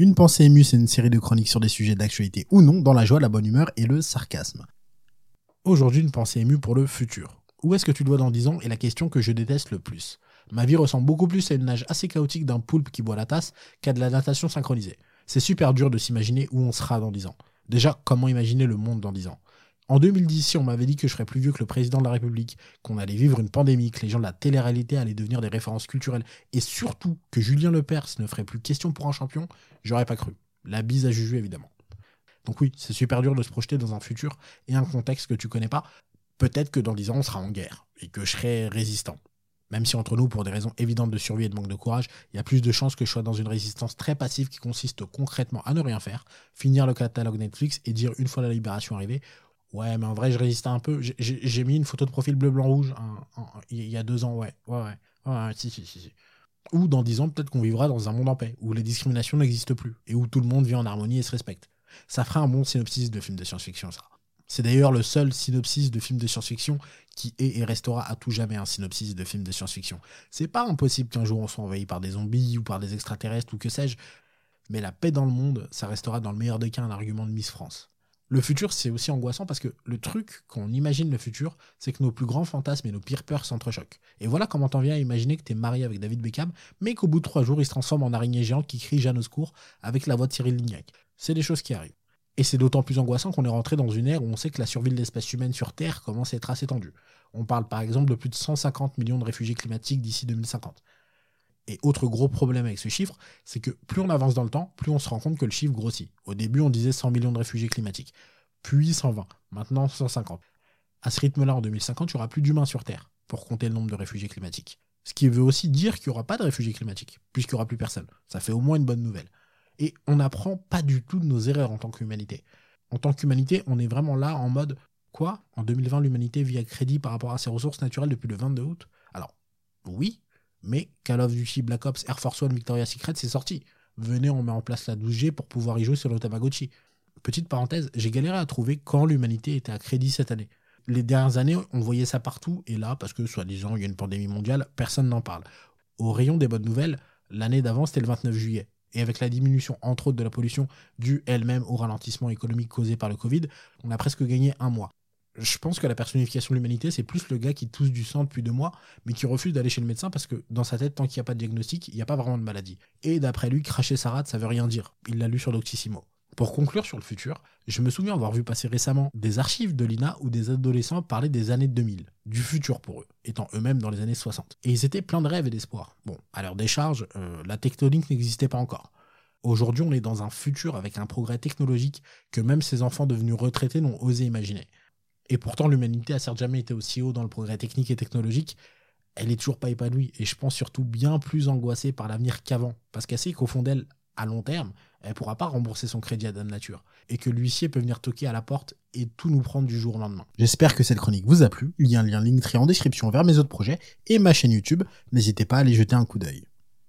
Une pensée émue, c'est une série de chroniques sur des sujets d'actualité ou non, dans la joie, la bonne humeur et le sarcasme. Aujourd'hui, une pensée émue pour le futur. Où est-ce que tu dois dans 10 ans est la question que je déteste le plus. Ma vie ressemble beaucoup plus à une nage assez chaotique d'un poulpe qui boit la tasse qu'à de la natation synchronisée. C'est super dur de s'imaginer où on sera dans 10 ans. Déjà, comment imaginer le monde dans 10 ans? En 2010, si on m'avait dit que je serais plus vieux que le président de la République, qu'on allait vivre une pandémie, que les gens de la télé-réalité allaient devenir des références culturelles, et surtout que Julien Lepers ne ferait plus question pour un champion, j'aurais pas cru. La bise à Juju, évidemment. Donc oui, c'est super dur de se projeter dans un futur et un contexte que tu connais pas. Peut-être que dans 10 ans, on sera en guerre, et que je serai résistant. Même si entre nous, pour des raisons évidentes de survie et de manque de courage, il y a plus de chances que je sois dans une résistance très passive qui consiste concrètement à ne rien faire, finir le catalogue Netflix et dire une fois la libération arrivée, Ouais, mais en vrai, je résistais un peu. J'ai mis une photo de profil bleu-blanc-rouge il y a deux ans, ouais. Ouais, ouais. ouais si, si, si, Ou dans dix ans, peut-être qu'on vivra dans un monde en paix, où les discriminations n'existent plus, et où tout le monde vit en harmonie et se respecte. Ça ferait un bon synopsis de film de science-fiction, ça. C'est d'ailleurs le seul synopsis de film de science-fiction qui est et restera à tout jamais un synopsis de film de science-fiction. C'est pas impossible qu'un jour on soit envahi par des zombies ou par des extraterrestres ou que sais-je, mais la paix dans le monde, ça restera dans le meilleur des cas un argument de Miss France. Le futur, c'est aussi angoissant parce que le truc, quand on imagine le futur, c'est que nos plus grands fantasmes et nos pires peurs s'entrechoquent. Et voilà comment t'en viens à imaginer que t'es marié avec David Beckham, mais qu'au bout de trois jours, il se transforme en araignée géante qui crie Jeanne au secours avec la voix de Cyril Lignac. C'est des choses qui arrivent. Et c'est d'autant plus angoissant qu'on est rentré dans une ère où on sait que la survie de l'espèce humaine sur Terre commence à être assez tendue. On parle par exemple de plus de 150 millions de réfugiés climatiques d'ici 2050. Et autre gros problème avec ce chiffre, c'est que plus on avance dans le temps, plus on se rend compte que le chiffre grossit. Au début, on disait 100 millions de réfugiés climatiques, puis 120, maintenant 150. À ce rythme-là, en 2050, il n'y aura plus d'humains sur Terre pour compter le nombre de réfugiés climatiques. Ce qui veut aussi dire qu'il n'y aura pas de réfugiés climatiques, puisqu'il n'y aura plus personne. Ça fait au moins une bonne nouvelle. Et on n'apprend pas du tout de nos erreurs en tant qu'humanité. En tant qu'humanité, on est vraiment là en mode quoi? En 2020, l'humanité vit à crédit par rapport à ses ressources naturelles depuis le 22 août? Alors, oui, mais Call of Duty Black Ops Air Force One Victoria Secret, c'est sorti. Venez, on met en place la 12G pour pouvoir y jouer sur le Tamagotchi. Petite parenthèse, j'ai galéré à trouver quand l'humanité était à crédit cette année. Les dernières années, on voyait ça partout, et là, parce que soi-disant il y a une pandémie mondiale, personne n'en parle. Au rayon des bonnes nouvelles, l'année d'avant, c'était le 29 juillet. Et avec la diminution, entre autres, de la pollution due elle-même au ralentissement économique causé par le Covid, on a presque gagné un mois je pense que la personnification de l'humanité, c'est plus le gars qui tousse du sang depuis deux mois, mais qui refuse d'aller chez le médecin parce que dans sa tête, tant qu'il n'y a pas de diagnostic, il n'y a pas vraiment de maladie. Et d'après lui, cracher sa rate, ça veut rien dire. Il l'a lu sur Doctissimo. Pour conclure sur le futur, je me souviens avoir vu passer récemment des archives de l'INA où des adolescents parlaient des années 2000, du futur pour eux, étant eux-mêmes dans les années 60. Et ils étaient pleins de rêves et d'espoir. Bon, à leur décharge, euh, la tectonique n'existait pas encore. Aujourd'hui, on est dans un futur avec un progrès technologique que même ces enfants devenus retraités n'ont osé imaginer. Et pourtant, l'humanité a certes jamais été aussi haut dans le progrès technique et technologique. Elle est toujours pas épanouie. Et je pense surtout bien plus angoissée par l'avenir qu'avant. Parce qu'elle sait qu'au fond d'elle, à long terme, elle pourra pas rembourser son crédit à Dame Nature. Et que l'huissier peut venir toquer à la porte et tout nous prendre du jour au lendemain. J'espère que cette chronique vous a plu. Il y a un lien Linktree en description vers mes autres projets et ma chaîne YouTube. N'hésitez pas à aller jeter un coup d'œil.